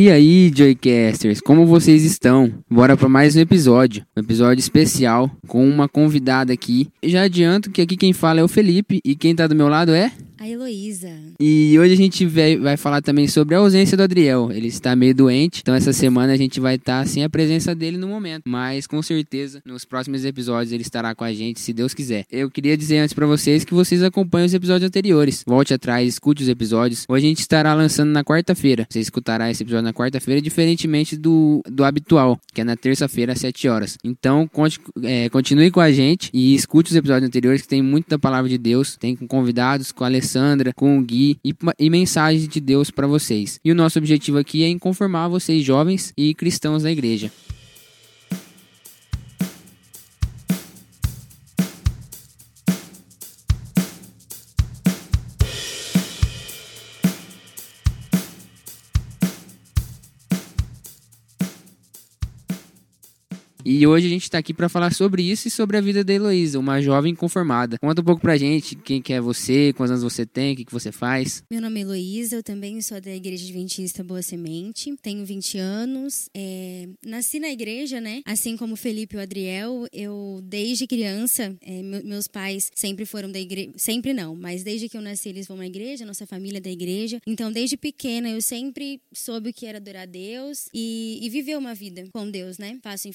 E aí, Joycasters, como vocês estão? Bora para mais um episódio, um episódio especial com uma convidada aqui. Já adianto que aqui quem fala é o Felipe e quem tá do meu lado é a Heloísa. E hoje a gente vai, falar também sobre a ausência do Adriel. Ele está meio doente, então essa semana a gente vai estar sem a presença dele no momento. Mas com certeza, nos próximos episódios ele estará com a gente, se Deus quiser. Eu queria dizer antes para vocês que vocês acompanhem os episódios anteriores. Volte atrás, escute os episódios. Hoje a gente estará lançando na quarta-feira. Você escutará esse episódio na quarta-feira, diferentemente do, do habitual, que é na terça-feira às 7 horas. Então, conte, é, continue com a gente e escute os episódios anteriores, que tem muito da palavra de Deus. Tem com convidados, com a Alessandra, com o Gui e, e mensagens de Deus para vocês. E o nosso objetivo aqui é inconformar vocês jovens e cristãos da igreja. E hoje a gente está aqui para falar sobre isso e sobre a vida da Heloísa, uma jovem conformada. Conta um pouco pra gente quem que é você, quantos anos você tem, o que, que você faz. Meu nome é Heloísa, eu também sou da Igreja Adventista Boa Semente, tenho 20 anos, é, nasci na igreja, né? Assim como Felipe e o Adriel, eu desde criança, é, meus pais sempre foram da igreja, sempre não, mas desde que eu nasci eles vão na igreja, nossa família é da igreja. Então desde pequena eu sempre soube o que era adorar a Deus e, e viver uma vida com Deus, né? Faço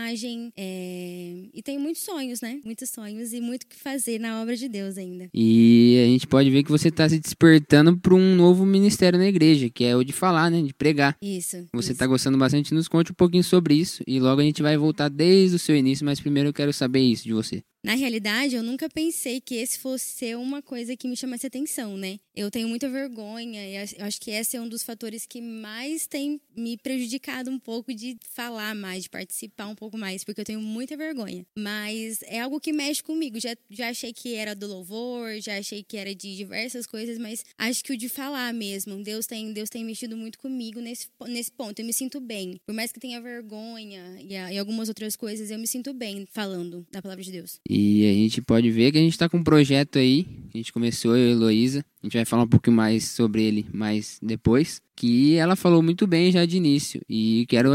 enfermagem, é... e tenho muitos sonhos, né? Muitos sonhos e muito o que fazer na obra de Deus ainda. E a gente pode ver que você está se despertando para um novo ministério na igreja, que é o de falar, né? De pregar. Isso. Você está gostando bastante, nos conte um pouquinho sobre isso e logo a gente vai voltar desde o seu início, mas primeiro eu quero saber isso de você. Na realidade, eu nunca pensei que esse fosse ser uma coisa que me chamasse atenção, né? Eu tenho muita vergonha e acho que esse é um dos fatores que mais tem me prejudicado um pouco de falar mais, de participar um pouco mais, porque eu tenho muita vergonha. Mas é algo que mexe comigo. Já, já achei que era do louvor, já achei que era de diversas coisas, mas acho que o de falar mesmo, Deus tem, Deus tem mexido muito comigo nesse, nesse ponto. Eu me sinto bem. Por mais que tenha vergonha e, e algumas outras coisas, eu me sinto bem falando da palavra de Deus. E a gente pode ver que a gente está com um projeto aí. A gente começou, eu e a Heloísa. A gente vai falar um pouquinho mais sobre ele mais depois. Que ela falou muito bem já de início. E quero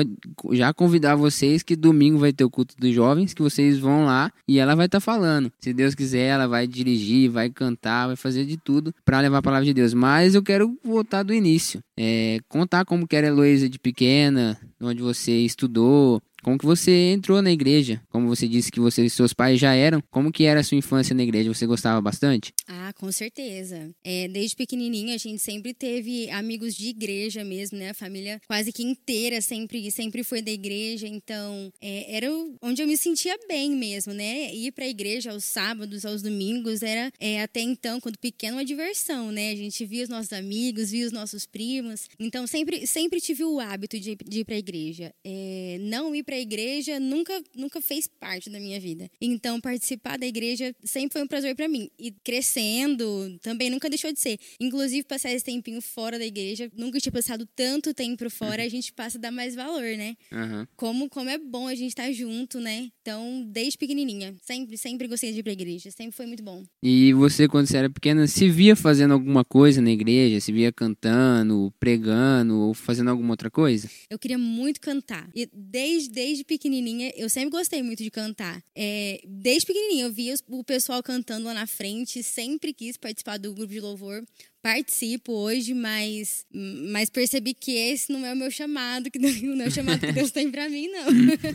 já convidar vocês que domingo vai ter o culto dos jovens, que vocês vão lá e ela vai estar tá falando. Se Deus quiser, ela vai dirigir, vai cantar, vai fazer de tudo para levar a palavra de Deus. Mas eu quero voltar do início. É, contar como que era a Heloísa de pequena, onde você estudou, como que você entrou na igreja? Como você disse que você e seus pais já eram, como que era a sua infância na igreja? Você gostava bastante? Ah, com certeza. É, desde pequenininha a gente sempre teve amigos de igreja mesmo, né? A família quase que inteira sempre, sempre foi da igreja, então é, era onde eu me sentia bem mesmo, né? Ir para a igreja aos sábados, aos domingos era é, até então, quando pequeno, uma diversão, né? A gente via os nossos amigos, via os nossos primos, então sempre, sempre tive o hábito de, de ir para a igreja. É, não ir para a igreja nunca, nunca fez parte da minha vida. Então, participar da igreja sempre foi um prazer para mim. E crescendo também nunca deixou de ser. Inclusive, passar esse tempinho fora da igreja, nunca tinha passado tanto tempo fora, a gente passa a dar mais valor, né? Uhum. Como, como é bom a gente estar tá junto, né? Então, desde pequenininha, sempre, sempre gostei de ir pra igreja. Sempre foi muito bom. E você, quando você era pequena, se via fazendo alguma coisa na igreja? Se via cantando, pregando ou fazendo alguma outra coisa? Eu queria muito cantar. E desde desde pequenininha, eu sempre gostei muito de cantar. É, desde pequenininha, eu via o pessoal cantando lá na frente, sempre quis participar do grupo de louvor participo hoje, mas, mas percebi que esse não é o meu chamado, que não é o chamado que Deus tem para mim, não.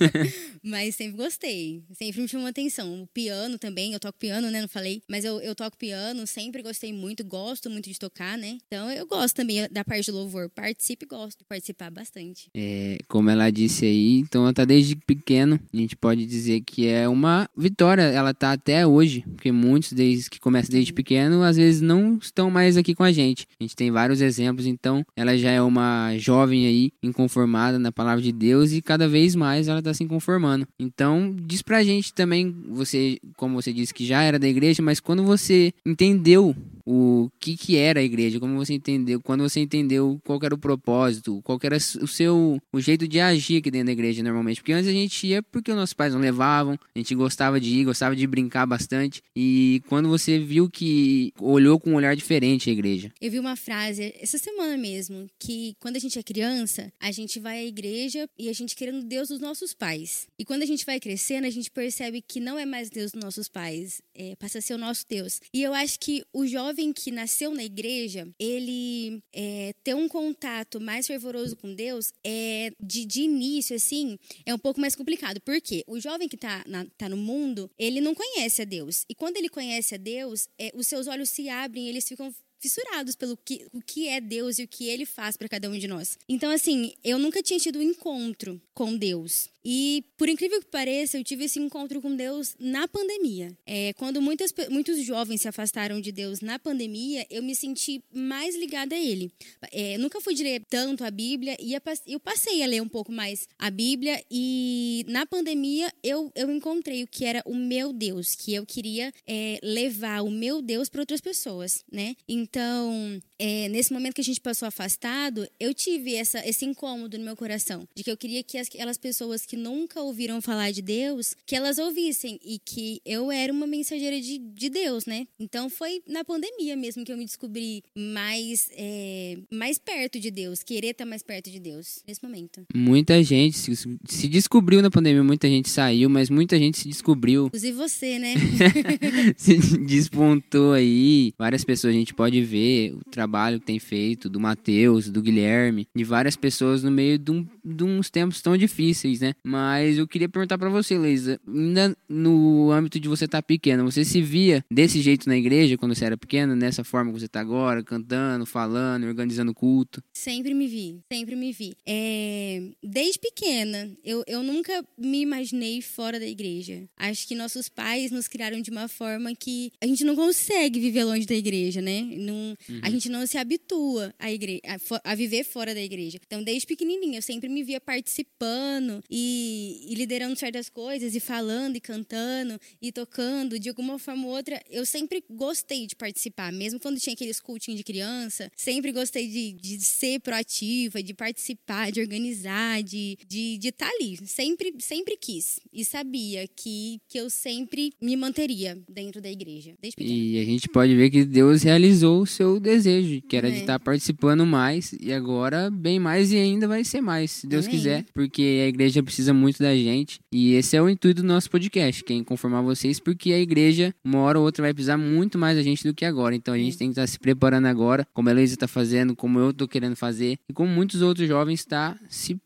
mas sempre gostei, sempre me chamou atenção. O piano também, eu toco piano, né? Não falei, mas eu, eu toco piano, sempre gostei muito, gosto muito de tocar, né? Então eu gosto também da parte de louvor, participo e gosto de participar bastante. É, como ela disse aí, então ela tá desde pequeno, a gente pode dizer que é uma vitória, ela tá até hoje, porque muitos desde que começam desde pequeno, às vezes não estão mais aqui com a gente. A gente tem vários exemplos, então ela já é uma jovem aí, inconformada na palavra de Deus e cada vez mais ela está se conformando. Então, diz pra gente também, você, como você disse que já era da igreja, mas quando você entendeu o que que era a igreja, como você entendeu, quando você entendeu qual era o propósito, qual era o seu o jeito de agir aqui dentro da igreja normalmente, porque antes a gente ia porque os nossos pais não levavam, a gente gostava de ir, gostava de brincar bastante, e quando você viu que olhou com um olhar diferente a igreja. Eu vi uma frase essa semana mesmo, que quando a gente é criança, a gente vai à igreja e a gente querendo Deus dos nossos pais. E quando a gente vai crescendo, a gente percebe que não é mais Deus dos nossos pais, é, passa a ser o nosso Deus. E eu acho que o jovem que nasceu na igreja, ele é, ter um contato mais fervoroso com Deus, é de, de início, assim, é um pouco mais complicado. Por quê? O jovem que está tá no mundo, ele não conhece a Deus. E quando ele conhece a Deus, é, os seus olhos se abrem, eles ficam fissurados pelo que, o que é Deus e o que ele faz para cada um de nós. Então, assim, eu nunca tinha tido um encontro com Deus. E, por incrível que pareça, eu tive esse encontro com Deus na pandemia. É, quando muitas, muitos jovens se afastaram de Deus na pandemia, eu me senti mais ligada a Ele. É, nunca fui de ler tanto a Bíblia, e eu passei a ler um pouco mais a Bíblia, e na pandemia eu, eu encontrei o que era o meu Deus, que eu queria é, levar o meu Deus para outras pessoas, né? Então, é, nesse momento que a gente passou afastado, eu tive essa, esse incômodo no meu coração, de que eu queria que aquelas pessoas que nunca ouviram falar de Deus, que elas ouvissem e que eu era uma mensageira de, de Deus, né? Então foi na pandemia mesmo que eu me descobri mais, é, mais perto de Deus, querer estar mais perto de Deus, nesse momento. Muita gente se, se descobriu na pandemia, muita gente saiu, mas muita gente se descobriu. Inclusive você, né? se despontou aí. Várias pessoas a gente pode ver o trabalho que tem feito, do Matheus, do Guilherme, de várias pessoas no meio de, um, de uns tempos tão difíceis, né? Mas eu queria perguntar para você, Leisa, ainda no âmbito de você estar tá pequena, você se via desse jeito na igreja quando você era pequena, nessa forma que você está agora, cantando, falando, organizando culto? Sempre me vi, sempre me vi. É, desde pequena, eu, eu nunca me imaginei fora da igreja. Acho que nossos pais nos criaram de uma forma que a gente não consegue viver longe da igreja, né? Não, uhum. A gente não se habitua a, igreja, a, a viver fora da igreja. Então, desde pequenininha, eu sempre me via participando e e, liderando certas coisas, e falando, e cantando, e tocando, de alguma forma ou outra, eu sempre gostei de participar, mesmo quando tinha aqueles cultinhos de criança, sempre gostei de, de ser proativa, de participar, de organizar, de estar de, de tá ali. Sempre, sempre quis. E sabia que, que eu sempre me manteria dentro da igreja, desde E a gente pode ver que Deus realizou o seu desejo, que era é. de estar tá participando mais, e agora bem mais e ainda vai ser mais, se Deus quiser, porque a igreja precisa muito da gente. E esse é o intuito do nosso podcast, que é conformar vocês, porque a igreja, uma hora ou outra, vai precisar muito mais da gente do que agora. Então a gente tem que estar se preparando agora, como a Heloísa está fazendo, como eu estou querendo fazer, e como muitos outros jovens está se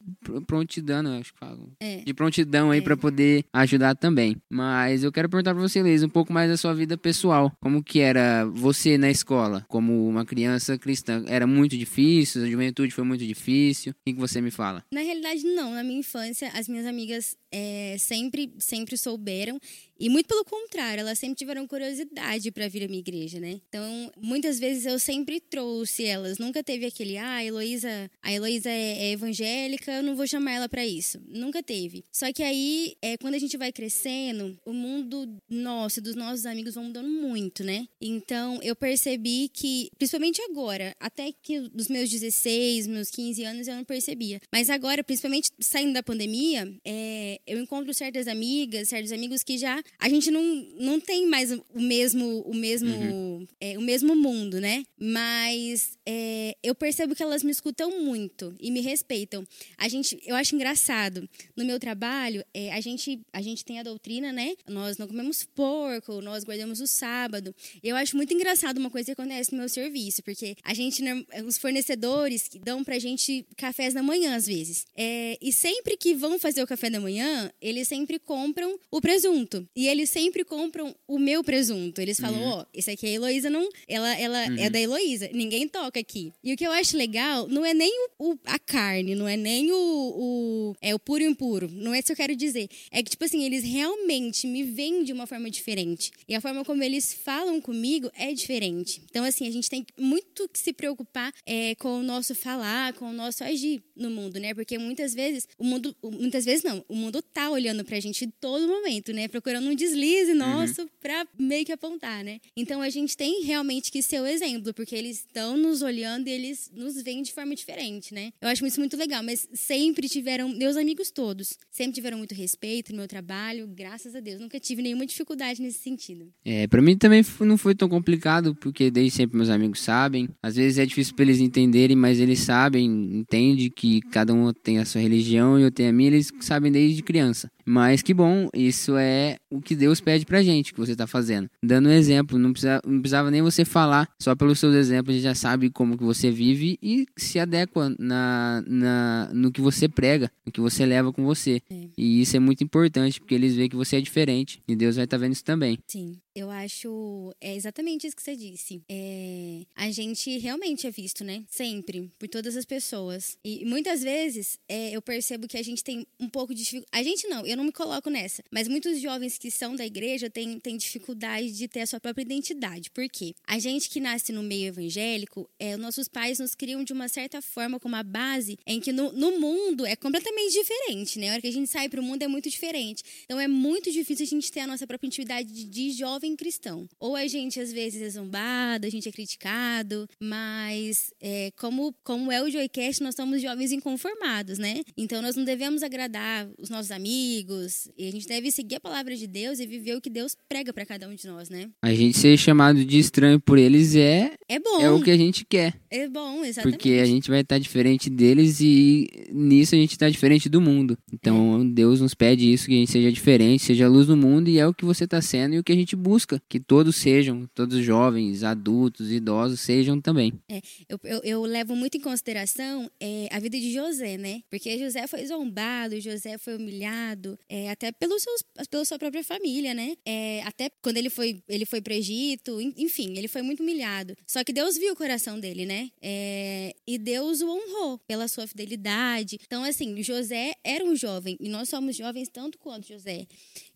prontidando, acho que falo. É. De prontidão aí é. para poder ajudar também. Mas eu quero perguntar para você, Heloísa, um pouco mais da sua vida pessoal. Como que era você na escola, como uma criança cristã? Era muito difícil? A juventude foi muito difícil? O que, você me fala? Na realidade, não. Na minha infância, as minhas amigas é, sempre, sempre souberam e muito pelo contrário, elas sempre tiveram curiosidade para vir à minha igreja, né? Então, muitas vezes eu sempre trouxe elas. Nunca teve aquele, ah, a Heloísa, a Heloísa é, é evangélica, eu não vou chamar ela para isso. Nunca teve. Só que aí, é, quando a gente vai crescendo, o mundo nosso, dos nossos amigos vão mudando muito, né? Então, eu percebi que, principalmente agora, até que dos meus 16, meus 15 anos, eu não percebia. Mas agora, principalmente saindo da pandemia, é, eu encontro certas amigas, certos amigos que já a gente não, não tem mais o mesmo o mesmo uhum. é, o mesmo mundo, né? Mas é, eu percebo que elas me escutam muito e me respeitam. A gente, eu acho engraçado no meu trabalho, é, a gente a gente tem a doutrina, né? Nós não comemos porco, nós guardamos o sábado. Eu acho muito engraçado uma coisa que acontece no meu serviço, porque a gente os fornecedores dão pra gente cafés da manhã às vezes. É, e sempre que vão fazer o café da manhã, eles sempre compram o presunto. E eles sempre compram o meu presunto. Eles falam, uhum. ó, uhum. oh, esse aqui é a Heloísa, não, ela, ela uhum. é da Heloísa, ninguém toca aqui. E o que eu acho legal não é nem o, a carne, não é nem o, o, é o puro e impuro. Não é isso que eu quero dizer. É que, tipo assim, eles realmente me veem de uma forma diferente. E a forma como eles falam comigo é diferente. Então, assim, a gente tem muito que se preocupar é, com o nosso falar, com o nosso agir no mundo, né? Porque muitas vezes, o mundo, muitas vezes não, o mundo tá olhando pra gente em todo momento, né? Procurando dando um deslize uhum. nosso uhum. para meio que apontar, né? Então a gente tem realmente que ser o exemplo, porque eles estão nos olhando e eles nos veem de forma diferente, né? Eu acho isso muito legal, mas sempre tiveram, meus amigos todos, sempre tiveram muito respeito no meu trabalho, graças a Deus. Nunca tive nenhuma dificuldade nesse sentido. É, para mim também não foi tão complicado, porque desde sempre meus amigos sabem. Às vezes é difícil para eles entenderem, mas eles sabem, entende que cada um tem a sua religião e eu tenho a minha, eles sabem desde criança. Mas que bom, isso é o que Deus pede pra gente, que você tá fazendo. Dando um exemplo, não, precisa, não precisava nem você falar, só pelos seus exemplos a gente já sabe como que você vive e se adequa na, na, no que você prega, no que você leva com você. É. E isso é muito importante, porque eles veem que você é diferente. E Deus vai estar tá vendo isso também. Sim. Eu acho. É exatamente isso que você disse. É, a gente realmente é visto, né? Sempre, por todas as pessoas. E muitas vezes é, eu percebo que a gente tem um pouco de dificuldade. A gente não, eu não me coloco nessa. Mas muitos jovens que são da igreja têm, têm dificuldade de ter a sua própria identidade. Por quê? A gente que nasce no meio evangélico, é, nossos pais nos criam de uma certa forma com uma base em que no, no mundo é completamente diferente, né? A hora que a gente sai para o mundo é muito diferente. Então é muito difícil a gente ter a nossa própria intimidade de, de jovem jovem cristão. Ou a gente às vezes é zombado, a gente é criticado, mas é, como, como é o Joycast, nós somos jovens inconformados, né? Então nós não devemos agradar os nossos amigos, e a gente deve seguir a palavra de Deus e viver o que Deus prega para cada um de nós, né? A gente ser chamado de estranho por eles é é bom. É o que a gente quer. É bom, exatamente. Porque a gente vai estar diferente deles e nisso a gente está diferente do mundo. Então é. Deus nos pede isso, que a gente seja diferente, seja a luz do mundo e é o que você está sendo e o que a gente busca busca que todos sejam, todos jovens, adultos, idosos sejam também. É, eu, eu, eu levo muito em consideração é, a vida de José, né? Porque José foi zombado, José foi humilhado, é, até pelos seus, pela sua própria família, né? É, até quando ele foi, ele foi para Egito, enfim, ele foi muito humilhado. Só que Deus viu o coração dele, né? É, e Deus o honrou pela sua fidelidade. Então, assim, José era um jovem e nós somos jovens tanto quanto José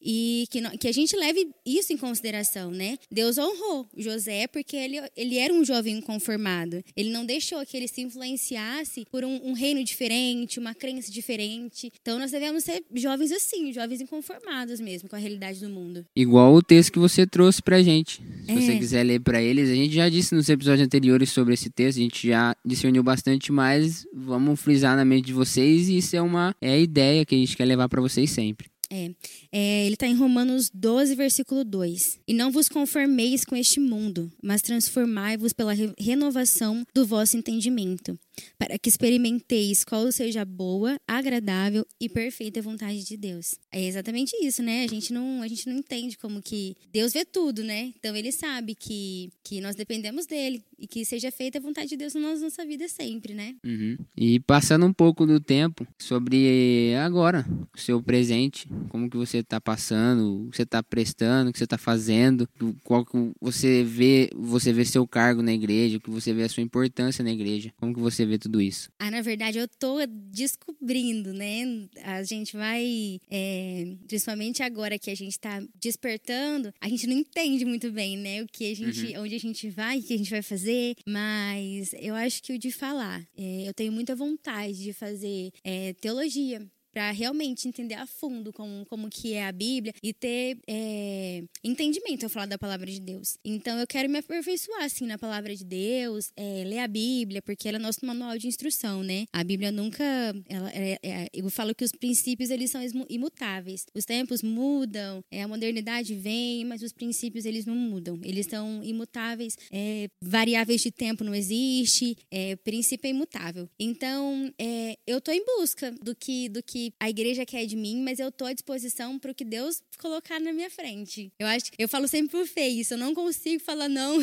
e que, que a gente leve isso em consideração, né? Deus honrou José porque ele, ele era um jovem inconformado. Ele não deixou que ele se influenciasse por um, um reino diferente, uma crença diferente. Então nós devemos ser jovens assim, jovens inconformados mesmo com a realidade do mundo. Igual o texto que você trouxe pra gente. Se é. você quiser ler para eles, a gente já disse nos episódios anteriores sobre esse texto, a gente já discerniu bastante, mas vamos frisar na mente de vocês e isso é uma é a ideia que a gente quer levar para vocês sempre. É, é ele está em Romanos 12, versículo 2. E não vos conformeis com este mundo, mas transformai-vos pela re renovação do vosso entendimento, para que experimenteis qual seja boa, agradável e perfeita vontade de Deus. É exatamente isso, né? A gente não, a gente não entende como que Deus vê tudo, né? Então ele sabe que, que nós dependemos dele e que seja feita a vontade de Deus na nossa vida sempre, né? Uhum. E passando um pouco do tempo sobre agora, o seu presente, como que você está passando, o que você está prestando, o que você está fazendo, qual que você vê, você vê seu cargo na igreja, o que você vê a sua importância na igreja, como que você vê tudo isso? Ah, na verdade, eu tô descobrindo, né? A gente vai, é, principalmente agora que a gente está despertando, a gente não entende muito bem, né? O que a gente, uhum. onde a gente vai, o que a gente vai fazer, mas eu acho que o de falar, é, eu tenho muita vontade de fazer é, teologia para realmente entender a fundo como, como que é a Bíblia e ter é, entendimento ao falar da palavra de Deus. Então eu quero me aperfeiçoar assim na palavra de Deus, é, ler a Bíblia, porque ela é nosso manual de instrução, né? A Bíblia nunca, ela, é, é, eu falo que os princípios eles são imutáveis. Os tempos mudam, é, a modernidade vem, mas os princípios eles não mudam. Eles são imutáveis, é, variáveis de tempo não existe, princípio é imutável. Então eu estou em busca do que do que a igreja quer de mim, mas eu tô à disposição para o que Deus colocar na minha frente. Eu acho, eu falo sempre pro Fê isso, eu não consigo falar não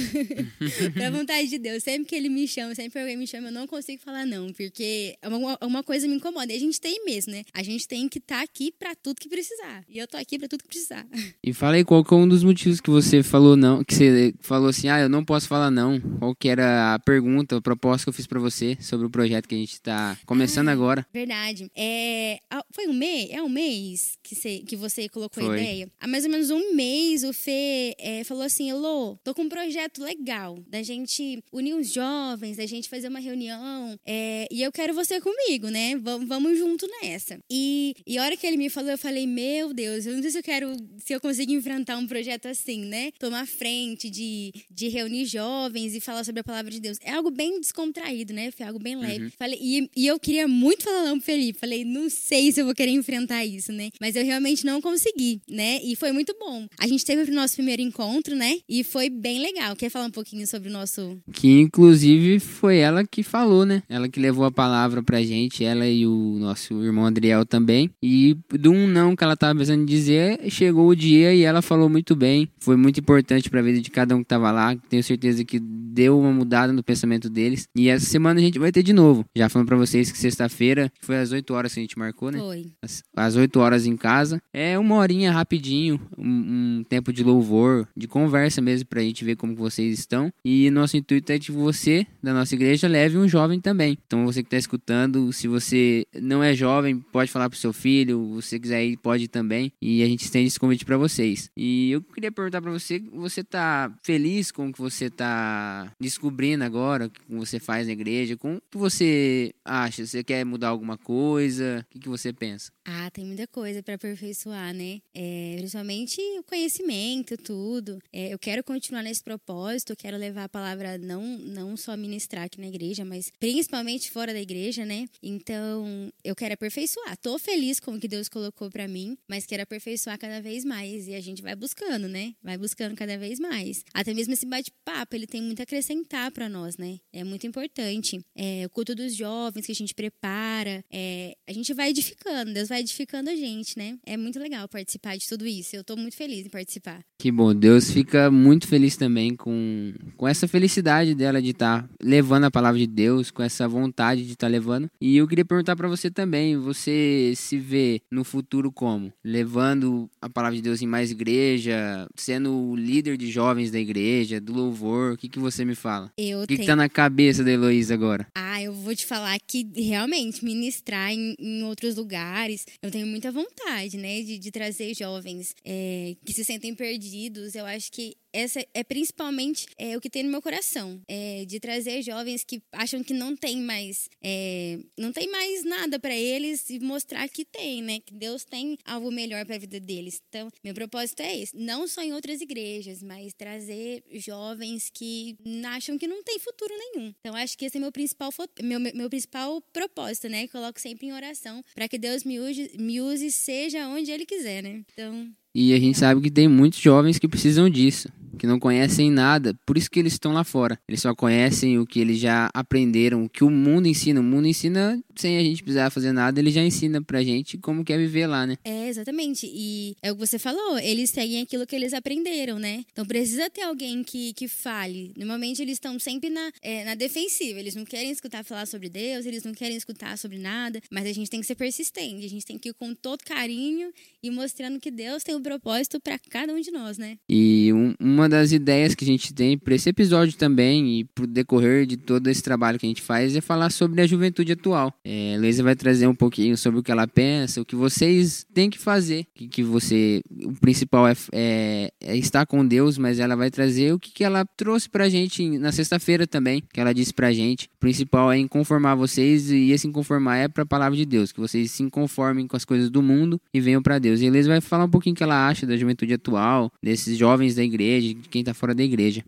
pra vontade de Deus. Sempre que ele me chama, sempre que alguém me chama, eu não consigo falar não, porque uma, uma coisa me incomoda. E a gente tem mesmo, né? A gente tem que estar tá aqui para tudo que precisar. E eu tô aqui para tudo que precisar. E fala aí qual que é um dos motivos que você falou não, que você falou assim, ah, eu não posso falar não. Qual que era a pergunta, a proposta que eu fiz para você sobre o projeto que a gente tá começando ah, agora? Verdade. É, foi um mês? É um mês que você, que você colocou Foi. a ideia? Há mais ou menos um mês, o Fê é, falou assim: Elô, tô com um projeto legal da gente unir os jovens, da gente fazer uma reunião. é, e eu quero você comigo, né? Vamos, vamos junto nessa. E, e a hora que ele me falou, eu falei: Meu Deus, eu não sei se eu quero, se eu consigo enfrentar um projeto assim, né? Tomar frente de, de reunir jovens e falar sobre a palavra de Deus. É algo bem descontraído, né? Foi algo bem leve. Falei, e, e eu queria muito falar não pro Felipe. Falei, não sei se eu vou querer enfrentar isso, né? Mas eu realmente não consegui, né? E foi muito bom. A gente teve o nosso primeiro encontro, né? E foi bem legal. Quer falar um pouquinho sobre o nosso. Que inclusive foi ela que falou, né? Ela que levou a palavra pra gente, ela e o nosso irmão Adriel também. E do um não que ela tava pensando dizer, chegou o dia e ela falou muito bem. Foi muito importante pra vida de cada um que tava lá. Tenho certeza que deu uma mudada no pensamento deles. E essa semana a gente vai ter de novo. Já falando pra vocês que sexta-feira foi às 8 horas que a gente marcou, né? Foi. às- às 8 horas em casa. É uma horinha rapidinho, um, um tempo de louvor, de conversa mesmo, pra gente ver como vocês estão. E nosso intuito é que você, da nossa igreja, leve um jovem também. Então você que tá escutando, se você não é jovem, pode falar pro seu filho, se você quiser ir, pode ir também. E a gente estende esse convite pra vocês. E eu queria perguntar pra você, você tá feliz com o que você tá descobrindo agora, o que você faz na igreja? Com o que você acha? Você quer mudar alguma coisa? O que, que você pensa? Ah, tem muita coisa para aperfeiçoar, né? É, principalmente o conhecimento, tudo. É, eu quero continuar nesse propósito, eu quero levar a palavra não, não só ministrar aqui na igreja, mas principalmente fora da igreja, né? Então, eu quero aperfeiçoar. Tô feliz com o que Deus colocou para mim, mas quero aperfeiçoar cada vez mais. E a gente vai buscando, né? Vai buscando cada vez mais. Até mesmo esse bate-papo, ele tem muito a acrescentar para nós, né? É muito importante. É, o culto dos jovens que a gente prepara, é, a gente vai edificando, Deus vai edificando a gente, né? É muito legal participar de tudo isso. Eu tô muito feliz em participar. Que bom, Deus fica muito feliz também com, com essa felicidade dela de estar levando a palavra de Deus, com essa vontade de estar levando. E eu queria perguntar pra você também, você se vê no futuro como? Levando a palavra de Deus em mais igreja, sendo o líder de jovens da igreja, do louvor, o que, que você me fala? Eu O que, que tenho. tá na cabeça da Heloísa agora? Ah, eu vou te falar que realmente ministrar em, em outros lugares, eu tenho muita vontade, né, de, de trazer jovens é, que se sentem perdidos. Eu acho que essa é principalmente é, o que tem no meu coração, é, de trazer jovens que acham que não tem mais, é, não tem mais nada para eles e mostrar que tem, né, que Deus tem algo melhor para a vida deles. Então, meu propósito é esse, não só em outras igrejas, mas trazer jovens que acham que não tem futuro nenhum. Então, acho que esse é meu principal meu, meu principal propósito, né? Coloco sempre em oração para que Deus me use, me use seja onde Ele quiser, né? Então, E a gente sabe que tem muitos jovens que precisam disso, que não conhecem nada, por isso que eles estão lá fora. Eles só conhecem o que eles já aprenderam, o que o mundo ensina. O mundo ensina sem a gente precisar fazer nada, ele já ensina pra gente como que é viver lá, né? É, exatamente. E é o que você falou, eles seguem aquilo que eles aprenderam, né? Então precisa ter alguém que, que fale. Normalmente eles estão sempre na, é, na defensiva. Eles não querem escutar falar sobre Deus, eles não querem escutar sobre nada. Mas a gente tem que ser persistente. A gente tem que ir com todo carinho e mostrando que Deus tem um propósito para cada um de nós, né? E um- uma das ideias que a gente tem para esse episódio também e pro decorrer de todo esse trabalho que a gente faz é falar sobre a juventude atual. É, a Luísa vai trazer um pouquinho sobre o que ela pensa, o que vocês têm que fazer, que, que você, o principal é, é- é estar com Deus, mas ela vai trazer o que, que ela trouxe pra gente na sexta-feira também, que ela disse pra gente. O principal é conformar vocês e esse conformar é pra palavra de Deus, que vocês se conformem com as coisas do mundo e venham pra Deus. E a Elisa vai falar um pouquinho o que ela acha da juventude atual, desses jovens da igreja, de quem tá fora da igreja.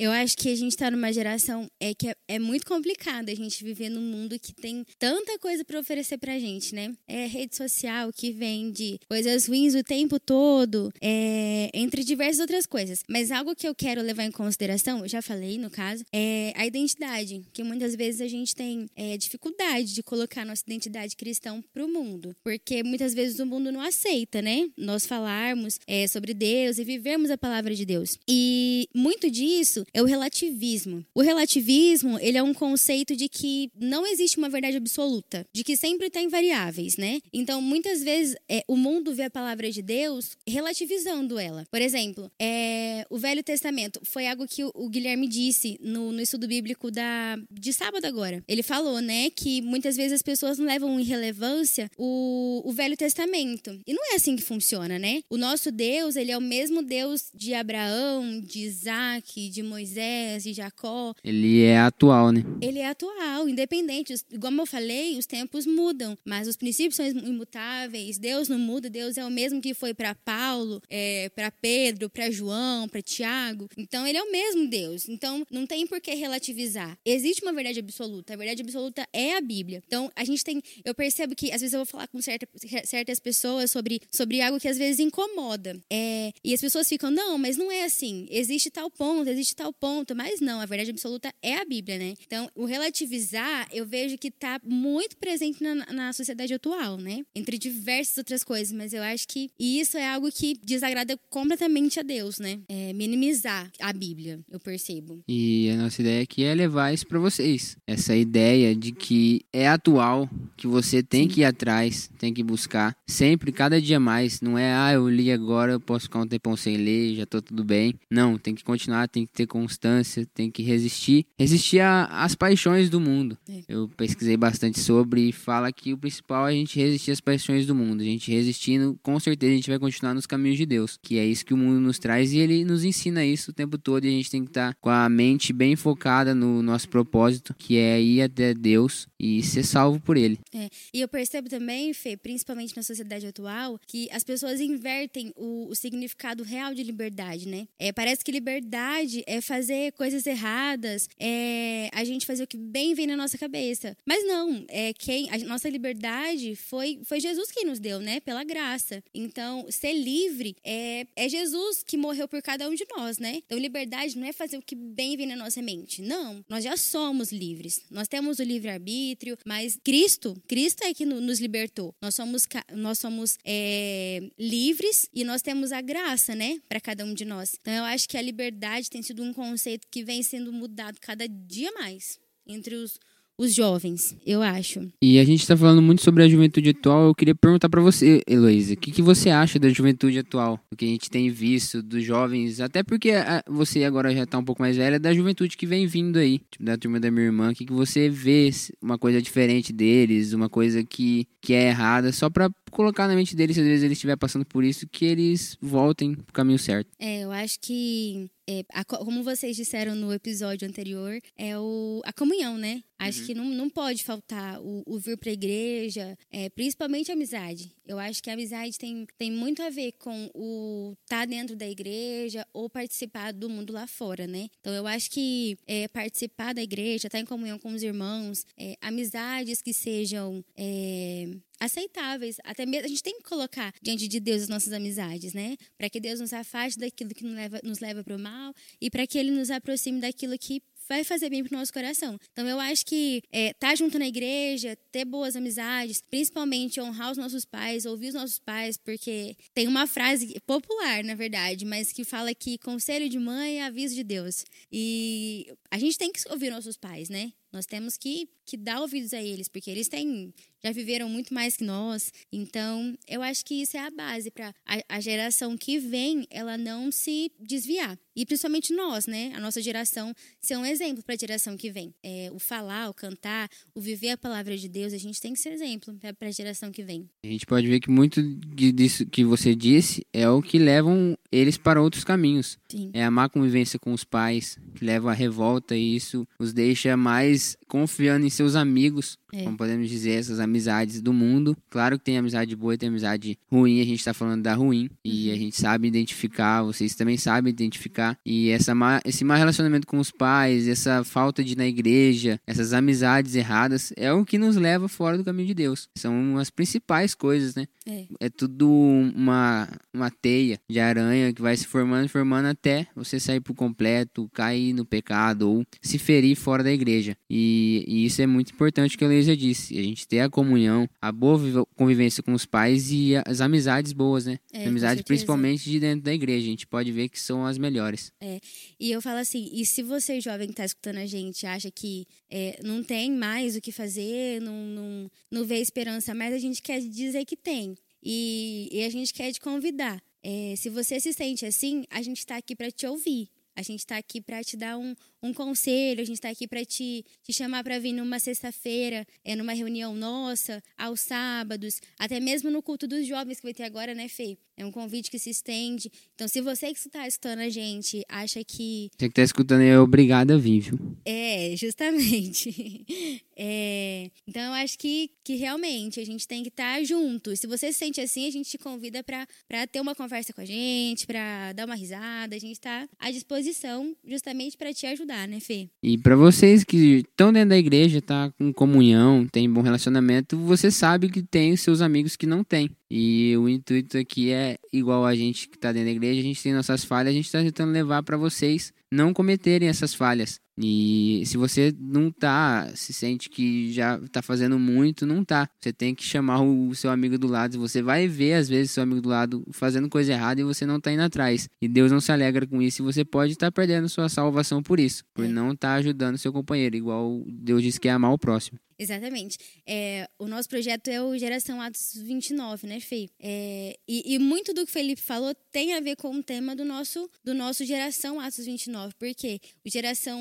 Eu acho que a gente tá numa geração é que é, é muito complicado a gente viver num mundo que tem tanta coisa para oferecer pra gente, né? É rede social que vende coisas ruins o tempo todo, é, entre diversas outras coisas. Mas algo que eu quero levar em consideração, eu já falei no caso, é a identidade, que muitas vezes a gente tem é, dificuldade de colocar nossa identidade cristã pro mundo, porque muitas vezes o mundo não aceita, né? Nós falarmos é, sobre Deus e vivermos a palavra de Deus. E muito disso é o relativismo. O relativismo, ele é um conceito de que não existe uma verdade absoluta, de que sempre tem variáveis, né? Então, muitas vezes, é, o mundo vê a palavra de Deus relativizando ela. Por exemplo, é, o Velho Testamento foi algo que o, o Guilherme disse no, no, estudo bíblico da, de sábado agora. Ele falou, né, que muitas vezes as pessoas levam em relevância o, o Velho Testamento. E não é assim que funciona, né? O nosso Deus, ele é o mesmo Deus de Abraão, de Isaac, de Moisés, de Jacó. Ele é atual, né? Ele é atual, independente. Como eu falei, os tempos mudam, mas os princípios são imutáveis. Deus não muda, Deus é o mesmo que foi para Paulo, é, para Pedro, para João, para Tiago. Então, ele é o mesmo Deus. Então, não tem por que relativizar. Existe uma verdade absoluta. A verdade absoluta é a Bíblia. Então, a gente tem. Eu percebo que, às vezes, eu vou falar com certa, certas pessoas sobre, sobre algo que às vezes incomoda. É, e as pessoas ficam, não, mas não é assim. Existe tal ponto, existe tal ponto. Mas não, a verdade absoluta é a Bíblia, né? Então, o relativizar, eu vejo que está muito presente na, na sociedade atual, né? Entre diversas outras coisas. Mas eu acho que isso é algo que desagrada completamente a Deus, né? É minimizar a Bíblia, eu percebo. E a nossa ideia aqui é levar isso para vocês. Essa ideia de que é atual, que você tem Sim. que ir atrás, tem que buscar. Sempre, cada dia mais. Não é, ah, eu li agora, eu posso ficar um tempão sem ler, já tô tudo bem. Não, tem que continuar, tem que ter constância, tem que resistir. Resistir às paixões do mundo. É. Eu pesquisei bastante sobre e fala que o principal é a gente resistir às paixões do mundo. A gente resistindo, com certeza a gente vai continuar nos caminhos de Deus. Que é isso que o mundo nos traz e ele nos ensina isso o tempo todo e a gente tem que estar tá com a mente bem focada no nosso propósito, que é ir até Deus e ser salvo por Ele. É. E eu percebo também, Fê, principalmente na sociedade atual, que as pessoas invertem o, o significado real de liberdade, né? É, parece que liberdade é fazer coisas erradas, é a gente fazer o que bem vem na nossa cabeça. Mas não, é quem a nossa liberdade foi, foi Jesus quem nos deu, né? Pela graça. Então, ser livre é, é Jesus que morreu por cada um de nós, né? Então, liberdade não é fazer o que bem vem na nossa mente. Não, nós já somos livres. Nós temos o livre-arbítrio, mas Cristo, Cristo é que nos libertou. Nós somos, nós somos é, livres e nós temos a graça, né, para cada um de nós. Então, eu acho que a liberdade tem sido um conceito que vem sendo mudado cada dia mais entre os, os jovens, eu acho. E a gente está falando muito sobre a juventude atual. Eu queria perguntar para você, Heloísa, o que, que você acha da juventude atual? O que a gente tem visto dos jovens, até porque você agora já está um pouco mais velha, da juventude que vem vindo aí, tipo, da turma da minha irmã. O que, que você vê uma coisa diferente deles, uma coisa que, que é errada, só para colocar na mente deles, se às vezes eles estiver passando por isso, que eles voltem pro caminho certo. É, eu acho que é, a, como vocês disseram no episódio anterior, é o, a comunhão, né? Acho uhum. que não, não pode faltar o, o vir para a igreja, é, principalmente a amizade. Eu acho que a amizade tem, tem muito a ver com o estar tá dentro da igreja ou participar do mundo lá fora, né? Então eu acho que é, participar da igreja, estar tá em comunhão com os irmãos, é, amizades que sejam é, aceitáveis. Até mesmo a gente tem que colocar diante de Deus as nossas amizades, né? Para que Deus nos afaste daquilo que nos leva, nos leva para o mal e para que Ele nos aproxime daquilo que vai fazer bem pro nosso coração. Então eu acho que é, tá junto na igreja, ter boas amizades, principalmente honrar os nossos pais, ouvir os nossos pais, porque tem uma frase popular, na verdade, mas que fala que conselho de mãe é aviso de Deus. E a gente tem que ouvir nossos pais, né? Nós temos que, que dar ouvidos a eles, porque eles têm já viveram muito mais que nós. Então, eu acho que isso é a base para a, a, geração que vem, ela não se desviar. E principalmente nós, né? A nossa geração ser um exemplo para a geração que vem. É, o falar, o cantar, o viver a palavra de Deus, a gente tem que ser exemplo para a geração que vem. A gente pode ver que muito disso que você disse é o que levam eles para outros caminhos. Sim. É a má convivência com os pais, que leva à revolta e isso os deixa mais confiando em seus amigos, é. como podemos dizer, essas amizades do mundo. Claro que tem amizade boa e tem amizade ruim, a gente está falando da ruim uhum. e a gente sabe identificar, vocês também sabem identificar. E essa má, esse mau relacionamento com os pais, essa falta de ir na igreja, essas amizades erradas, é o que nos leva fora do caminho de Deus. São as principais coisas, né? É, é tudo uma, uma teia de aranha que vai se formando, formando até você sair por completo, cair no pecado ou se ferir fora da igreja. E, e isso é muito importante que a Elisa disse, a gente ter a comunhão, a boa convivência com os pais e as amizades boas, né? É, amizades principalmente de dentro da igreja, a gente pode ver que são as melhores. É, e eu falo assim, e se você jovem que está escutando a gente acha que é, não tem mais o que fazer, não, não, não vê esperança mais, a gente quer dizer que tem. E, e a gente quer te convidar. É, se você se sente assim, a gente está aqui para te ouvir. A gente está aqui para te dar um, um conselho, a gente está aqui para te, te chamar para vir numa sexta-feira, é, numa reunião nossa, aos sábados, até mesmo no culto dos jovens que vai ter agora, né, Fê? É um convite que se estende. Então, se você que está escutando a gente acha que. Você que está escutando é obrigado a vir, viu? É, justamente. É, então, eu acho que, que realmente a gente tem que estar tá junto. Se você se sente assim, a gente te convida para ter uma conversa com a gente, para dar uma risada. A gente está à disposição justamente para te ajudar ajudar, né, Fê? E para vocês que estão dentro da igreja, tá com comunhão, tem bom relacionamento, você sabe que tem os seus amigos que não têm. E o intuito aqui é igual a gente que está dentro da igreja, a gente tem nossas falhas, a gente está tentando levar para vocês não cometerem essas falhas. E se você não tá, se sente que já tá fazendo muito, não tá. Você tem que chamar o seu amigo do lado. Você vai ver, às vezes, seu amigo do lado fazendo coisa errada e você não tá indo atrás. E Deus não se alegra com isso e você pode estar tá perdendo sua salvação por isso, por é. não estar tá ajudando seu companheiro, igual Deus diz que é amar o próximo. Exatamente. É, o nosso projeto é o Geração Atos 29, né, Fê? É, e, e, muito do que o Felipe falou tem a ver com o tema do nosso, do nosso Geração Atos 29. Porque o Geração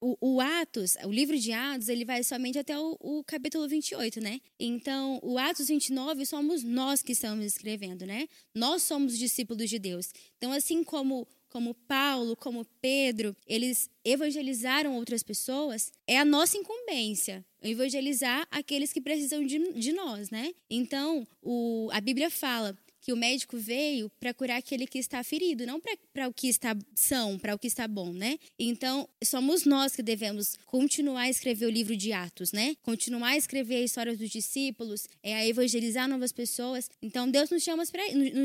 o, o, Atos, o livro de Atos, ele vai somente até o, o, capítulo 28, né? Então, o Atos 29 somos nós que estamos escrevendo, né? Nós somos discípulos de Deus. Então, assim como como Paulo, como Pedro, eles evangelizaram outras pessoas, é a nossa incumbência evangelizar aqueles que precisam de, de nós, né? Então, o, a Bíblia fala que o médico veio para curar aquele que está ferido, não para o que está são, para o que está bom, né? Então, somos nós que devemos continuar a escrever o livro de Atos, né? Continuar a escrever a história dos discípulos, é a evangelizar novas pessoas. Então, Deus nos chama para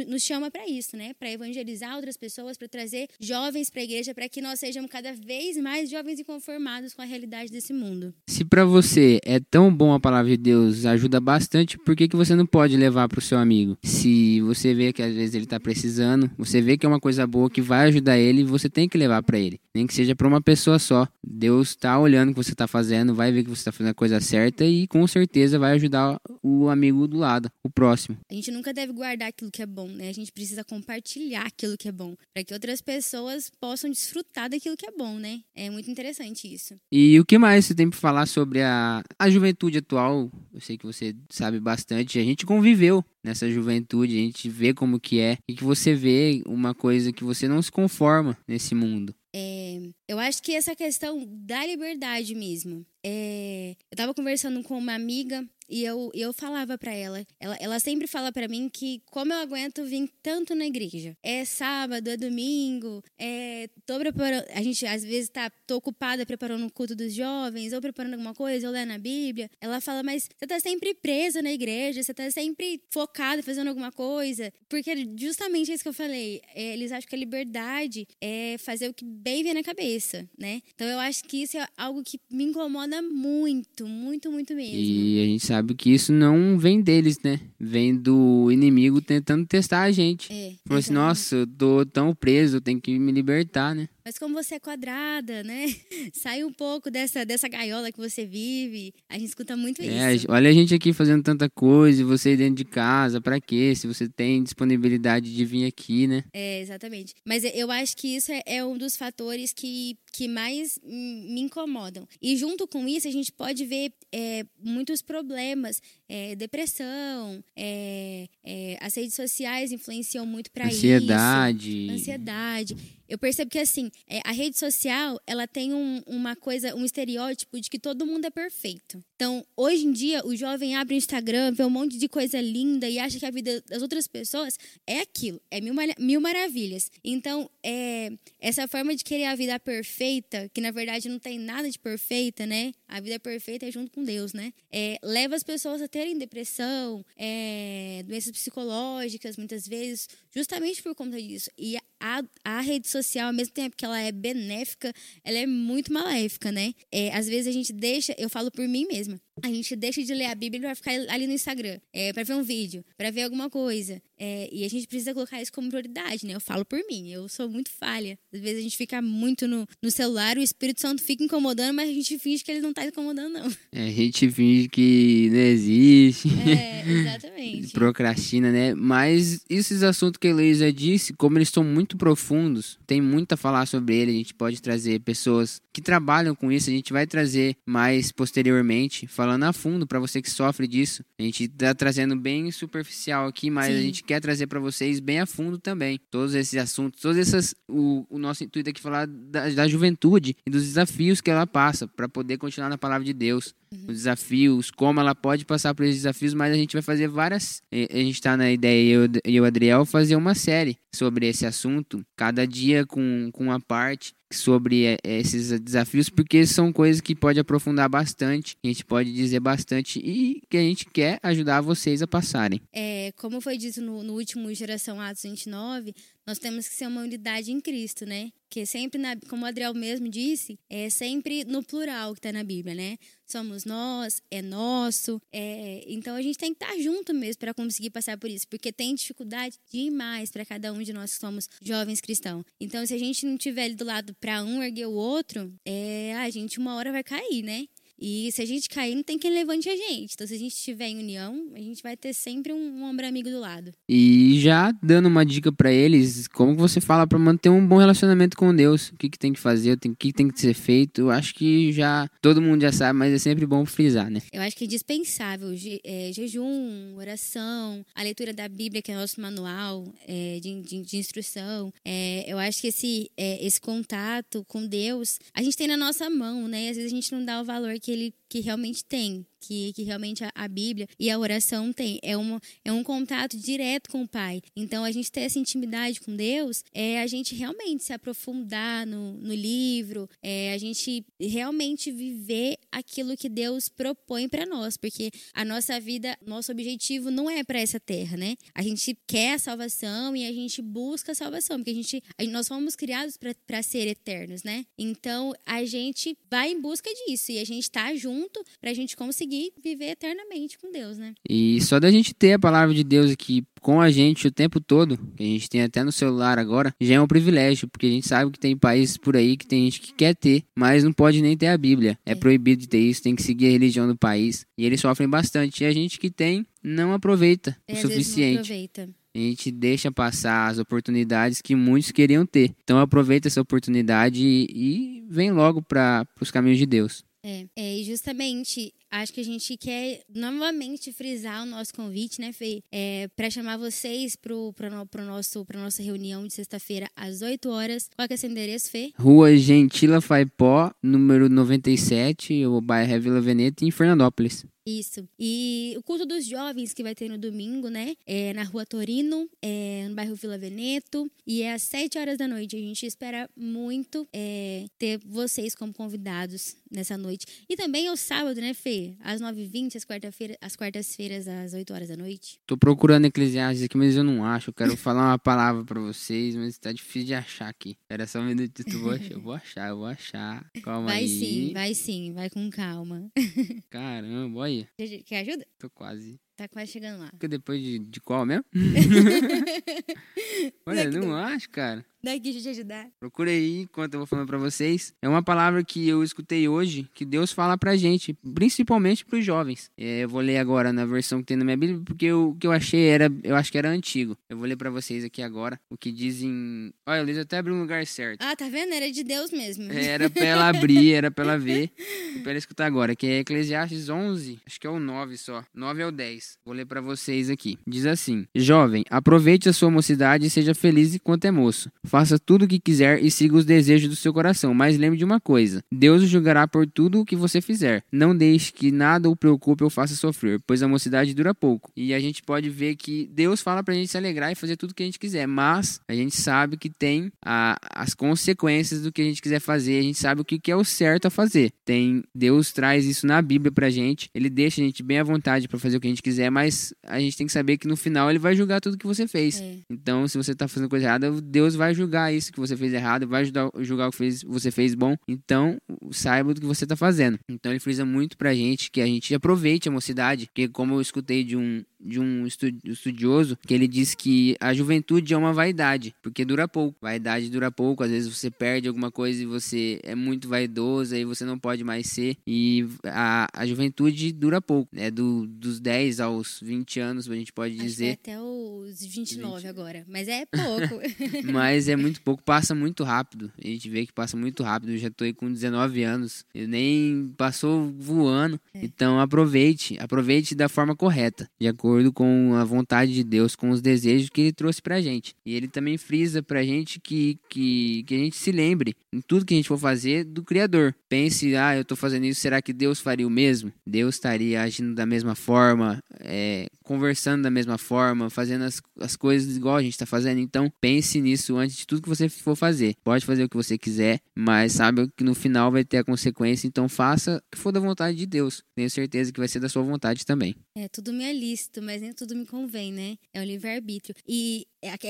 nos chama para isso, né? Para evangelizar outras pessoas, para trazer jovens para a igreja, para que nós sejamos cada vez mais jovens e conformados com a realidade desse mundo. Se para você é tão bom a palavra de Deus, ajuda bastante, por que que você não pode levar para o seu amigo? Se você vê que às vezes ele está precisando, você vê que é uma coisa boa que vai ajudar ele, você tem que levar para ele. Nem que seja para uma pessoa só. Deus está olhando o que você está fazendo, vai ver que você está fazendo a coisa certa e com certeza vai ajudar o amigo do lado, o próximo. A gente nunca deve guardar aquilo que é bom, né? A gente precisa compartilhar aquilo que é bom, para que outras pessoas possam desfrutar daquilo que é bom, né? É muito interessante isso. E o que mais você tem para falar sobre a, a juventude atual? Eu sei que você sabe bastante. A gente conviveu nessa juventude, a gente vê como que é e que você vê uma coisa que você não se conforma nesse mundo. É, eu acho que essa questão da liberdade mesmo. É, eu estava conversando com uma amiga e eu, eu falava para ela, ela, ela sempre fala para mim que como eu aguento vir tanto na igreja. É sábado, é domingo, é, tô preparando, a gente às vezes tá tô ocupada preparando o culto dos jovens, ou preparando alguma coisa, ou lendo a Bíblia. Ela fala, mas você tá sempre presa na igreja, você tá sempre focada fazendo alguma coisa. Porque justamente isso que eu falei, é, eles acham que a liberdade é fazer o que bem vem na cabeça, né? Então eu acho que isso é algo que me incomoda muito, muito, muito mesmo. E a gente sabe sabe que isso não vem deles, né? Vem do inimigo tentando testar a gente. É, Falou assim, nossa, eu tô tão preso, eu tenho que me libertar, né? Mas como você é quadrada, né? Sai um pouco dessa, dessa gaiola que você vive. A gente escuta muito é, isso. Olha a gente aqui fazendo tanta coisa e você dentro de casa, para quê? Se você tem disponibilidade de vir aqui, né? É, exatamente. Mas eu acho que isso é, é um dos fatores que, que mais me incomodam. E junto com isso, a gente pode ver é, muitos problemas. É, depressão, é, é, as redes sociais influenciam muito para isso. Ansiedade. Ansiedade. Eu percebo que assim, é, a rede social, ela tem um, uma coisa, um estereótipo de que todo mundo é perfeito. Então, hoje em dia, o jovem abre o Instagram, vê um monte de coisa linda e acha que a vida das outras pessoas é aquilo, é mil, mil maravilhas. Então, é, essa forma de querer a vida perfeita, que na verdade não tem nada de perfeita, né? A vida perfeita é junto com Deus, né? É, leva as pessoas a terem depressão, é, doenças psicológicas, muitas vezes, justamente por conta disso. E a, a rede social, ao mesmo tempo que ela é benéfica, ela é muito maléfica, né? É, às vezes a gente deixa, eu falo por mim mesma, a gente deixa de ler a Bíblia para ficar ali no Instagram, é, para ver um vídeo, para ver alguma coisa. É, e a gente precisa colocar isso como prioridade, né? Eu falo por mim, eu sou muito falha. Às vezes a gente fica muito no, no celular, o Espírito Santo fica incomodando, mas a gente finge que ele não tá incomodando, não. É, a gente finge que não existe. É, exatamente. Procrastina, né? Mas esses assuntos que a Heloísa disse, como eles são muito profundos, tem muito a falar sobre ele. A gente pode trazer pessoas que trabalham com isso, a gente vai trazer mais posteriormente, falando a fundo para você que sofre disso. A gente tá trazendo bem superficial aqui, mas Sim. a gente quer trazer para vocês bem a fundo também. Todos esses assuntos, todas essas. O, o nosso intuito aqui é falar da, da juventude e dos desafios que ela passa para poder continuar na palavra de Deus. Uhum. Os desafios, como ela pode passar por esses desafios, mas a gente vai fazer várias. A gente está na ideia, eu e o Adriel, fazer uma série sobre esse assunto, cada dia com, com uma parte sobre é, esses desafios, porque são coisas que pode aprofundar bastante, a gente pode dizer bastante e que a gente quer ajudar vocês a passarem. É, como foi dito no, no último Geração Atos 29, nós temos que ser uma unidade em Cristo, né? Que sempre, na, como o Adriel mesmo disse, é sempre no plural que está na Bíblia, né? Somos nós, é nosso. É... Então a gente tem que estar junto mesmo para conseguir passar por isso, porque tem dificuldade demais para cada um de nós que somos jovens cristãos. Então se a gente não tiver ali do lado para um erguer o outro, é... a gente uma hora vai cair, né? E se a gente cair, não tem quem levante a gente. Então, se a gente estiver em união, a gente vai ter sempre um, um ombro amigo do lado. E já dando uma dica para eles, como você fala para manter um bom relacionamento com Deus? O que, que tem que fazer, o que tem que ser feito? Eu acho que já todo mundo já sabe, mas é sempre bom frisar, né? Eu acho que é indispensável je, é, jejum, oração, a leitura da Bíblia, que é nosso manual é, de, de, de, instrução. É, eu acho que esse, é, esse contato com Deus, a gente tem na nossa mão, né? E às vezes a gente não dá o valor que ele que realmente tem que, que realmente a, a, Bíblia e a oração tem. É, uma, é um contato direto com o Pai. Então, a gente ter essa intimidade com Deus é a gente realmente se aprofundar no, no livro, é a gente realmente viver aquilo que Deus propõe para nós, porque a nossa vida, nosso objetivo não é para essa terra, né? A gente quer a salvação e a gente busca a salvação, porque a gente, nós fomos criados para ser eternos, né? Então, a gente vai em busca disso e a gente está junto para a gente conseguir viver eternamente com Deus, né? E só da gente ter a palavra de Deus aqui com a gente o tempo todo, que a gente tem até no celular agora, já é um privilégio, porque a gente sabe que tem países por aí que tem gente que quer ter, mas não pode nem ter a Bíblia. É, é proibido de ter isso, tem que seguir a religião do país. E eles sofrem bastante. E a gente que tem não aproveita é, o suficiente. Não aproveita a gente deixa passar as oportunidades que muitos queriam ter. Então aproveita essa oportunidade e, e vem logo para os caminhos de Deus. É, é, e justamente acho que a gente quer novamente frisar o nosso convite, né, Fê? É, para chamar vocês para pro nosso, pra nossa reunião de sexta-feira às 8 horas. Qual que é endereço, Fê? Rua Gentila Faipó, número 97, o bairro Vila Veneta, em Fernandópolis. Isso. E o culto dos jovens que vai ter no domingo, né? É na rua Torino, é no bairro Vila Veneto. E é às 7 horas da noite. A gente espera muito é, ter vocês como convidados nessa noite. E também ao sábado, né, Fê? Às 9h20, às quarta-feiras, às quartas-feiras, às 8 horas da noite. Tô procurando Eclesiastes aqui, mas eu não acho. Eu quero falar uma palavra para vocês, mas tá difícil de achar aqui. Espera só um minuto, eu vou achar, eu vou achar, eu vou achar. Calma vai aí. Vai sim, vai sim, vai com calma. Caramba, olha aí. Quer ajuda? Tô quase. Tá quase chegando lá. Porque depois de, de qual mesmo? Olha, não acho, cara. Daqui, deixa eu te ajudar. Procura aí enquanto eu vou falando pra vocês. É uma palavra que eu escutei hoje, que Deus fala pra gente, principalmente pros jovens. É, eu vou ler agora na versão que tem na minha Bíblia, porque o que eu achei era, eu acho que era antigo. Eu vou ler pra vocês aqui agora o que dizem. Olha, Luiz até abriu um lugar certo. Ah, tá vendo? Era de Deus mesmo. É, era pra ela abrir, era pra ela ver. E pra ela escutar agora, que é Eclesiastes 11, acho que é o 9 só. 9 é o 10. Vou ler pra vocês aqui. Diz assim: Jovem, aproveite a sua mocidade e seja feliz enquanto é moço. Faça tudo o que quiser e siga os desejos do seu coração. Mas lembre de uma coisa: Deus o julgará por tudo o que você fizer. Não deixe que nada o preocupe ou faça sofrer, pois a mocidade dura pouco. E a gente pode ver que Deus fala pra gente se alegrar e fazer tudo o que a gente quiser, mas a gente sabe que tem a, as consequências do que a gente quiser fazer, a gente sabe o que, que é o certo a fazer. Tem Deus traz isso na Bíblia pra gente, ele deixa a gente bem à vontade para fazer o que a gente quiser quiser, mas a gente tem que saber que no final ele vai julgar tudo que você fez. É. Então, se você tá fazendo coisa errada, Deus vai julgar isso que você fez errado, vai julgar, julgar o que fez, você fez bom. Então, saiba do que você tá fazendo. Então, ele frisa muito pra gente que a gente aproveite a mocidade, porque como eu escutei de um de um estudioso que ele diz que a juventude é uma vaidade, porque dura pouco. Vaidade dura pouco, às vezes você perde alguma coisa e você é muito vaidoso, aí você não pode mais ser. E a, a juventude dura pouco, né? Do, dos 10 aos 20 anos, a gente pode Acho dizer. é até os 29 20. agora, mas é pouco. mas é muito pouco, passa muito rápido. A gente vê que passa muito rápido. Eu já tô aí com 19 anos, eu nem passou voando. É. Então aproveite, aproveite da forma correta, de acordo acordo com a vontade de Deus, com os desejos que ele trouxe pra gente. E ele também frisa pra gente que, que, que a gente se lembre, em tudo que a gente for fazer, do Criador. Pense, ah, eu tô fazendo isso, será que Deus faria o mesmo? Deus estaria agindo da mesma forma, é, conversando da mesma forma, fazendo as, as coisas igual a gente está fazendo. Então, pense nisso antes de tudo que você for fazer. Pode fazer o que você quiser, mas sabe que no final vai ter a consequência. Então, faça o que for da vontade de Deus. Tenho certeza que vai ser da sua vontade também. É, tudo me é lícito, mas nem tudo me convém, né? É o livre-arbítrio. E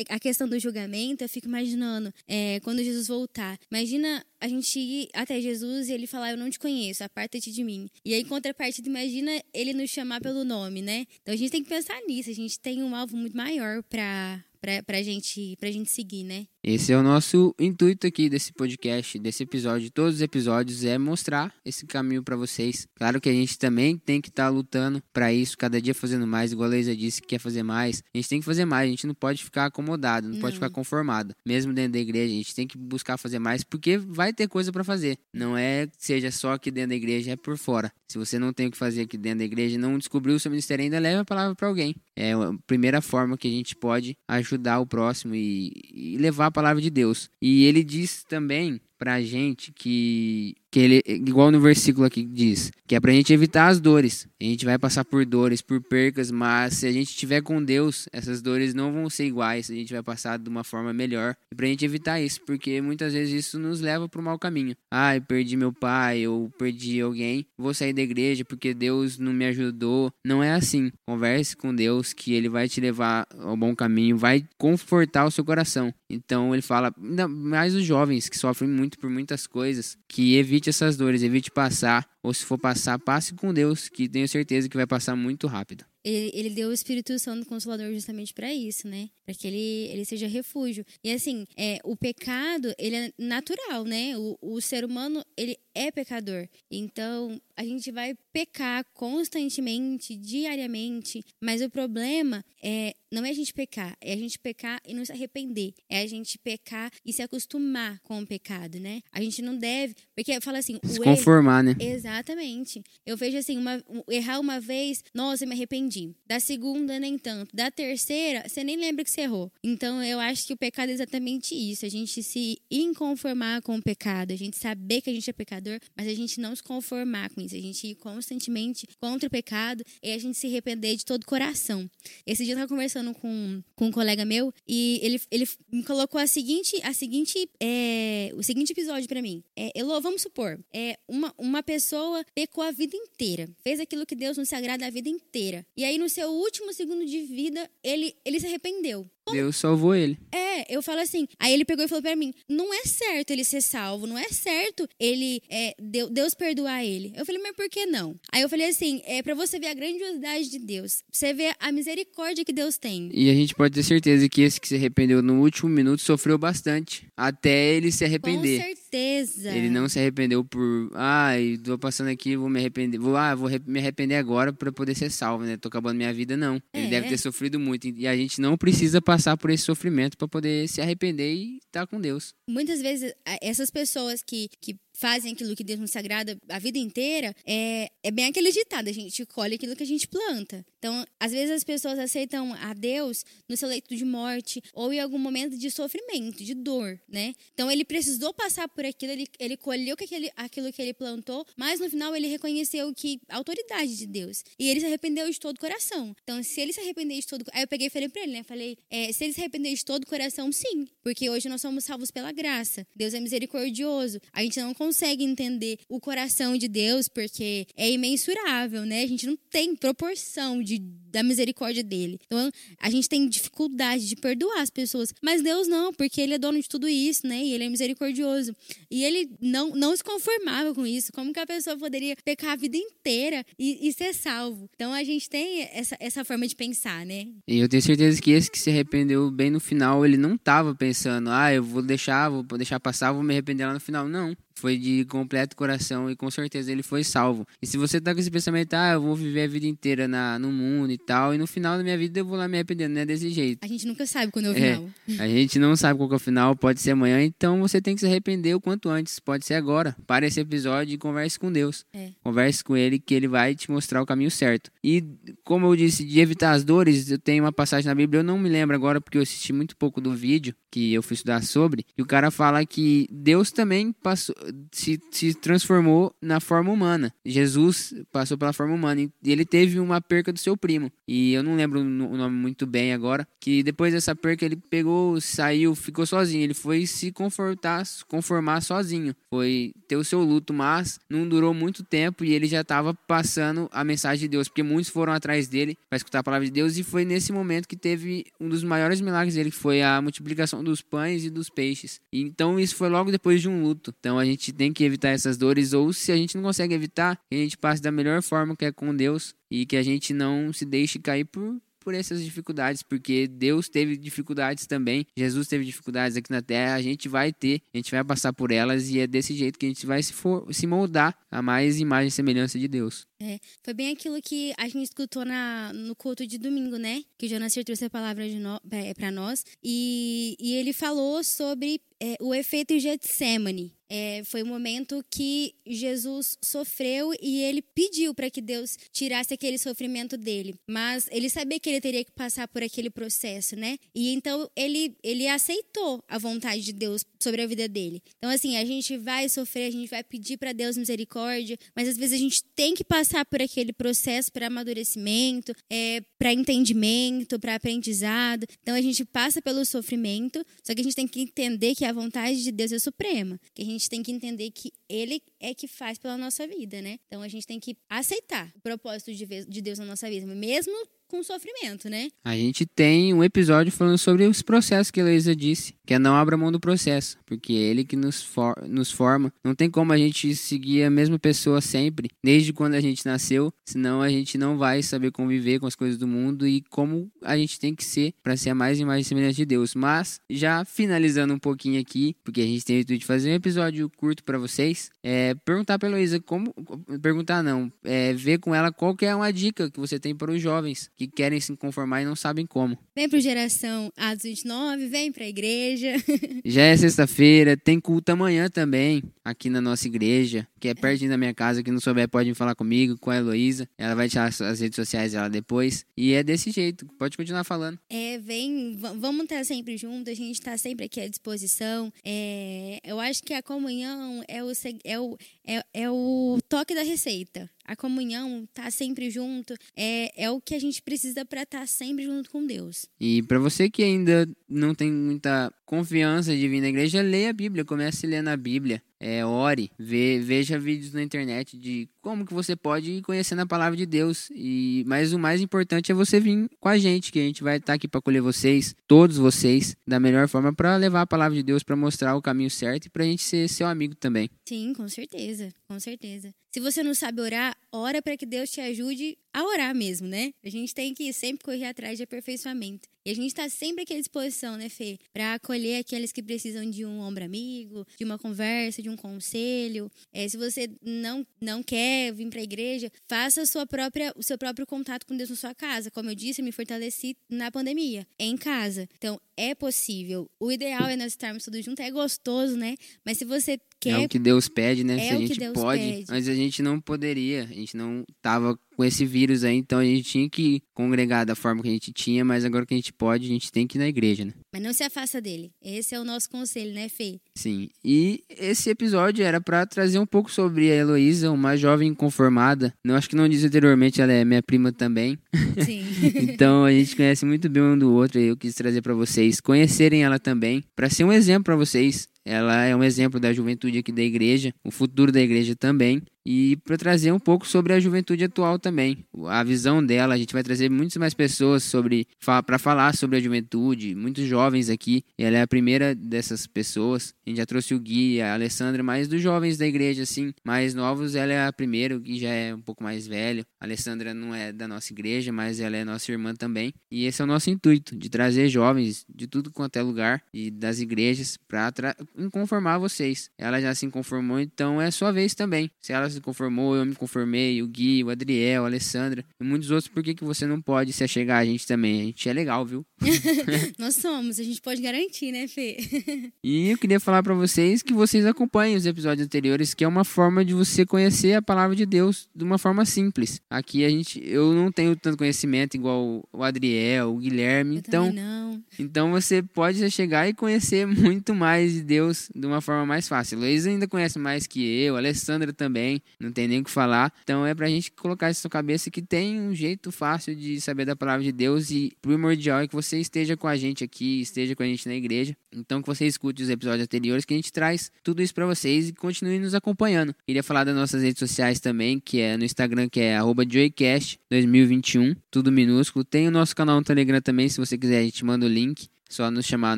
a questão do julgamento, eu fico imaginando, é, quando Jesus voltar. Imagina a gente ir até Jesus e ele falar, eu não te conheço, aparta-te de mim. E aí, em contrapartida, imagina ele nos chamar pelo nome, né? Então a gente tem que pensar nisso, a gente tem um alvo muito maior para pra, pra, gente, pra gente seguir, né? Esse é o nosso intuito aqui desse podcast, desse episódio, todos os episódios, é mostrar esse caminho para vocês. Claro que a gente também tem que estar tá lutando para isso, cada dia fazendo mais, igual a Leisa disse que quer fazer mais. A gente tem que fazer mais, a gente não pode ficar acomodado, não, não. pode ficar conformado. Mesmo dentro da igreja, a gente tem que buscar fazer mais, porque vai ter coisa para fazer. Não é seja só aqui dentro da igreja, é por fora. Se você não tem o que fazer aqui dentro da igreja, não descobriu o seu ministério ainda, leva a palavra para alguém. É a primeira forma que a gente pode ajudar o próximo e, e levar palavra de Deus. E ele diz também pra gente que que ele igual no versículo aqui diz, que é pra gente evitar as dores. A gente vai passar por dores, por percas, mas se a gente estiver com Deus, essas dores não vão ser iguais, a gente vai passar de uma forma melhor. E pra gente evitar isso, porque muitas vezes isso nos leva pro mau caminho. Ah, perdi meu pai, ou perdi alguém, vou sair da igreja porque Deus não me ajudou. Não é assim. Converse com Deus que ele vai te levar ao bom caminho, vai confortar o seu coração. Então ele fala, mais os jovens que sofrem muito por muitas coisas, que evite essas dores, evite passar, ou se for passar, passe com Deus, que tenho certeza que vai passar muito rápido. Ele, ele deu o Espírito Santo Consolador justamente para isso, né? Para que ele, ele seja refúgio. E assim, é, o pecado, ele é natural, né? O, o ser humano, ele é pecador. Então, a gente vai pecar constantemente, diariamente, mas o problema é não é a gente pecar, é a gente pecar e não se arrepender. É a gente pecar e se acostumar com o pecado, né? A gente não deve, porque fala assim, se conformar, erro, né? Exatamente. Eu vejo assim, uma, errar uma vez, nossa, eu me arrependi. Da segunda nem tanto, da terceira, você nem lembra que você errou. Então, eu acho que o pecado é exatamente isso, a gente se inconformar com o pecado, a gente saber que a gente é pecador, mas a gente não se conformar com isso, a gente ir constantemente contra o pecado e a gente se arrepender de todo o coração. Esse dia eu tava conversando conversando com, com um colega meu e ele, ele me colocou a seguinte, a seguinte, é, o seguinte episódio para mim. É, Elô, vamos supor, é, uma, uma pessoa pecou a vida inteira, fez aquilo que Deus não se agrada a vida inteira. E aí, no seu último segundo de vida, ele, ele se arrependeu. Deus salvou ele. É, eu falo assim. Aí ele pegou e falou para mim: não é certo ele ser salvo, não é certo ele é, Deus perdoar ele. Eu falei, mas por que não? Aí eu falei assim: é para você ver a grandiosidade de Deus, você ver a misericórdia que Deus tem. E a gente pode ter certeza que esse que se arrependeu no último minuto sofreu bastante até ele se arrepender. Com certeza. Ele não se arrependeu por, ai, ah, tô passando aqui, vou me arrepender, vou, ah, vou me arrepender agora para poder ser salvo, né? Tô acabando minha vida, não. Ele é. deve ter sofrido muito e a gente não precisa passar passar por esse sofrimento para poder se arrepender e estar tá com Deus. Muitas vezes, essas pessoas que, que fazem aquilo que Deus nos sagrada a vida inteira, é, é bem aquele ditado, a gente colhe aquilo que a gente planta. Então, às vezes as pessoas aceitam a Deus no seu leito de morte ou em algum momento de sofrimento, de dor, né? Então, ele precisou passar por aquilo, ele, ele colheu que aquele, aquilo que ele plantou, mas no final ele reconheceu que a autoridade de Deus. E ele se arrependeu de todo o coração. Então, se ele se arrepender de todo... Aí eu peguei e falei pra ele, né? Falei, é, se ele se arrepender de todo o coração, sim. Porque hoje nós somos salvos pela graça. Deus é misericordioso. A gente não consegue consegue entender o coração de Deus porque é imensurável, né? A gente não tem proporção de, da misericórdia dele. Então, a gente tem dificuldade de perdoar as pessoas. Mas Deus não, porque ele é dono de tudo isso, né? E ele é misericordioso. E ele não, não se conformava com isso. Como que a pessoa poderia pecar a vida inteira e, e ser salvo? Então, a gente tem essa, essa forma de pensar, né? E eu tenho certeza que esse que se arrependeu bem no final, ele não estava pensando, ah, eu vou deixar, vou deixar passar, vou me arrepender lá no final. Não foi de completo coração e com certeza ele foi salvo. E se você tá com esse pensamento, ah, eu vou viver a vida inteira na, no mundo e tal, e no final da minha vida eu vou lá me arrepender, não é desse jeito. A gente nunca sabe quando é o final. É, a gente não sabe qual é o final, pode ser amanhã, então você tem que se arrepender o quanto antes, pode ser agora. Para esse episódio e converse com Deus. É. Converse com ele que ele vai te mostrar o caminho certo. E como eu disse, de evitar as dores, eu tenho uma passagem na Bíblia, eu não me lembro agora porque eu assisti muito pouco do vídeo que eu fui estudar sobre, e o cara fala que Deus também passou se, se transformou na forma humana. Jesus passou pela forma humana e ele teve uma perca do seu primo. E eu não lembro o nome muito bem agora. Que depois dessa perca ele pegou, saiu, ficou sozinho. Ele foi se confortar, conformar sozinho. Foi ter o seu luto, mas não durou muito tempo e ele já estava passando a mensagem de Deus, porque muitos foram atrás dele para escutar a palavra de Deus e foi nesse momento que teve um dos maiores milagres dele, que foi a multiplicação dos pães e dos peixes. Então isso foi logo depois de um luto. Então a gente tem que evitar essas dores, ou se a gente não consegue evitar, que a gente passe da melhor forma que é com Deus e que a gente não se deixe cair por por essas dificuldades, porque Deus teve dificuldades também, Jesus teve dificuldades aqui na terra, a gente vai ter, a gente vai passar por elas e é desse jeito que a gente vai se, for, se moldar a mais imagem e semelhança de Deus. É, foi bem aquilo que a gente escutou na, no culto de domingo, né? Que o Jonas trouxe a palavra no, é, para nós e, e ele falou sobre é, o efeito Getsemane. É, foi o um momento que Jesus sofreu e ele pediu para que Deus tirasse aquele sofrimento dele. Mas ele sabia que ele teria que passar por aquele processo, né? E então ele, ele aceitou a vontade de Deus sobre a vida dele. Então, assim, a gente vai sofrer, a gente vai pedir para Deus misericórdia, mas às vezes a gente tem que passar por aquele processo para amadurecimento, é, para entendimento, para aprendizado. Então, a gente passa pelo sofrimento, só que a gente tem que entender que a vontade de Deus é suprema, que a gente tem que entender que Ele é que faz pela nossa vida, né? Então, a gente tem que aceitar o propósito de Deus na nossa vida, mesmo com sofrimento, né? A gente tem um episódio falando sobre os processos que a Heloísa disse, que é não abra mão do processo, porque é ele que nos, for, nos forma. Não tem como a gente seguir a mesma pessoa sempre, desde quando a gente nasceu, senão a gente não vai saber conviver com as coisas do mundo e como a gente tem que ser para ser a mais imagem semelhante de Deus. Mas, já finalizando um pouquinho aqui, porque a gente tem o intuito de fazer um episódio curto para vocês, é perguntar pra Heloísa como. Perguntar não, é ver com ela qual que é uma dica que você tem para os jovens que querem se conformar e não sabem como. Vem pro Geração Atos 29, vem pra igreja. Já é sexta-feira, tem culto amanhã também, aqui na nossa igreja, que é pertinho da minha casa. Quem não souber pode falar comigo, com a Heloísa. Ela vai tirar as redes sociais dela depois. E é desse jeito, pode continuar falando. É, vem, vamos estar sempre juntos, a gente está sempre aqui à disposição. É, eu acho que a comunhão é o, é o, é, é o toque da receita a comunhão, tá sempre junto, é, é o que a gente precisa para estar tá sempre junto com Deus. E para você que ainda não tem muita confiança de vir na igreja, leia a Bíblia, comece a ler na Bíblia é, ore, ve, veja vídeos na internet de como que você pode ir conhecendo a palavra de Deus. E mas o mais importante é você vir com a gente, que a gente vai estar aqui para acolher vocês, todos vocês, da melhor forma para levar a palavra de Deus, para mostrar o caminho certo e para a gente ser seu amigo também. Sim, com certeza, com certeza. Se você não sabe orar, ora para que Deus te ajude a orar mesmo, né? A gente tem que sempre correr atrás de aperfeiçoamento. E a gente está sempre aqui à disposição, né, Fê? Para acolher aqueles que precisam de um ombro amigo, de uma conversa, de um conselho. É, se você não, não quer vir para a igreja, faça a sua própria, o seu próprio contato com Deus na sua casa. Como eu disse, eu me fortaleci na pandemia, em casa. Então, é possível. O ideal é nós estarmos todos juntos. É gostoso, né? Mas se você quer. É o que Deus pede, né? É se a gente pode, pede. mas a gente não poderia. A gente não tava com esse vírus aí, então a gente tinha que congregar da forma que a gente tinha, mas agora que a gente pode, a gente tem que ir na igreja, né? Mas não se afasta dele. Esse é o nosso conselho, né, Fê? Sim. E esse episódio era para trazer um pouco sobre a Heloísa, uma jovem conformada. Não acho que não disse anteriormente, ela é minha prima também. Sim. então a gente conhece muito bem um do outro e eu quis trazer para vocês conhecerem ela também, para ser um exemplo para vocês Ela é um exemplo da juventude aqui da igreja, o futuro da igreja também e para trazer um pouco sobre a juventude atual também. A visão dela, a gente vai trazer muitas mais pessoas sobre para falar sobre a juventude, muitos jovens aqui. Ela é a primeira dessas pessoas. A gente já trouxe o Gui, a Alessandra, mais dos jovens da igreja assim, mais novos, ela é a primeira, o Gui já é um pouco mais velho. A Alessandra não é da nossa igreja, mas ela é nossa irmã também. E esse é o nosso intuito, de trazer jovens de tudo quanto é lugar e das igrejas para conformar vocês. Ela já se conformou, então é sua vez também. Se ela se conformou, eu me conformei, o Gui, o Adriel, a Alessandra e muitos outros, por que, que você não pode se achegar a gente também? A gente é legal, viu? Nós somos, a gente pode garantir, né, Fê? e eu queria falar para vocês que vocês acompanhem os episódios anteriores, que é uma forma de você conhecer a palavra de Deus de uma forma simples. Aqui a gente, eu não tenho tanto conhecimento igual o Adriel, o Guilherme, eu então, então você pode chegar e conhecer muito mais de Deus de uma forma mais fácil. Luiz ainda conhece mais que eu, Alessandra também não tem nem o que falar. Então é pra gente colocar isso na sua cabeça que tem um jeito fácil de saber da palavra de Deus e primordial é que você esteja com a gente aqui, esteja com a gente na igreja. Então que você escute os episódios anteriores que a gente traz tudo isso para vocês e continue nos acompanhando. Queria falar das nossas redes sociais também, que é no Instagram que é @joycast2021, tudo minúsculo. Tem o nosso canal no Telegram também, se você quiser a gente manda o link. Só nos chamar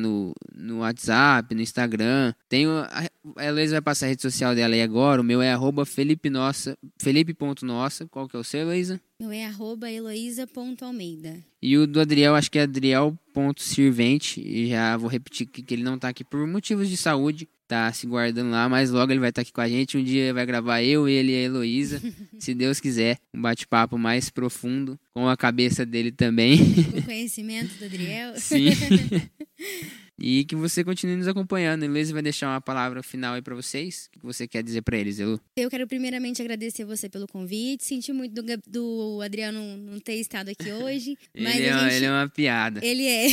no, no WhatsApp, no Instagram. Tem a Heloísa vai passar a rede social dela aí agora. O meu é arroba Felipe Nossa, Felipe.nossa. Qual que é o seu, Heloísa? Meu é arroba Heloísa.almeida. E o do Adriel, acho que é Adriel.sirvente. E já vou repetir que, que ele não tá aqui por motivos de saúde tá se guardando lá, mas logo ele vai estar tá aqui com a gente. Um dia vai gravar eu, ele e a Heloísa, se Deus quiser, um bate-papo mais profundo com a cabeça dele também. O conhecimento do Adriel. Sim. E que você continue nos acompanhando. Heloísa vai deixar uma palavra final aí para vocês. O que você quer dizer para eles, Elu? Eu quero primeiramente agradecer você pelo convite. Senti muito do, do Adriano não ter estado aqui hoje. mas ele, é, gente... ele é uma piada. Ele é.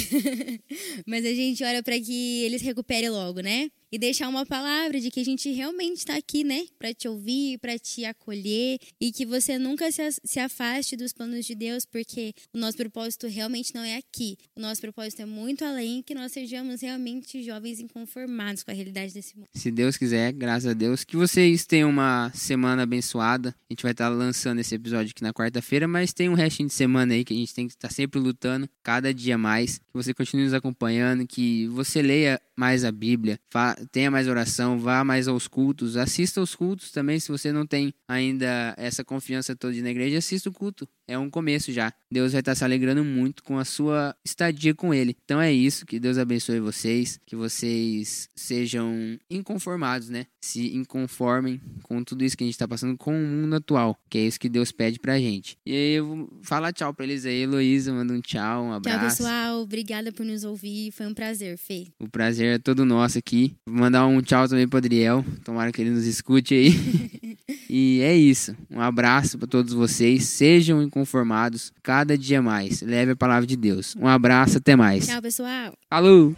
mas a gente ora para que ele se recupere logo, né? E deixar uma palavra de que a gente realmente está aqui, né, para te ouvir, para te acolher e que você nunca se afaste dos planos de Deus, porque o nosso propósito realmente não é aqui. O nosso propósito é muito além que nós sejamos realmente jovens inconformados com a realidade desse mundo. Se Deus quiser, graças a Deus, que vocês tenham uma semana abençoada. A gente vai estar lançando esse episódio aqui na quarta-feira, mas tem um restinho de semana aí que a gente tem que estar sempre lutando, cada dia mais. Que você continue nos acompanhando, que você leia mais a Bíblia, tenha mais oração, vá mais aos cultos, assista aos cultos também, se você não tem ainda essa confiança toda na igreja, assista o culto. É um começo já. Deus vai estar se alegrando muito com a sua estadia com Ele. Então é isso, que Deus abençoe vocês, que vocês sejam inconformados, né? Se inconformem com tudo isso que a gente está passando com o mundo atual, que é isso que Deus pede pra gente. E aí eu vou falar tchau pra eles aí, Heloísa, manda um tchau, um abraço. Tchau, pessoal. Obrigada por nos ouvir. Foi um prazer, Fê. O prazer é todo nosso aqui. Vou mandar um tchau também pro Adriel. Tomara que ele nos escute aí. e é isso. Um abraço para todos vocês. Sejam inconformados cada dia mais. Leve a palavra de Deus. Um abraço, até mais. Tchau, pessoal. Falou!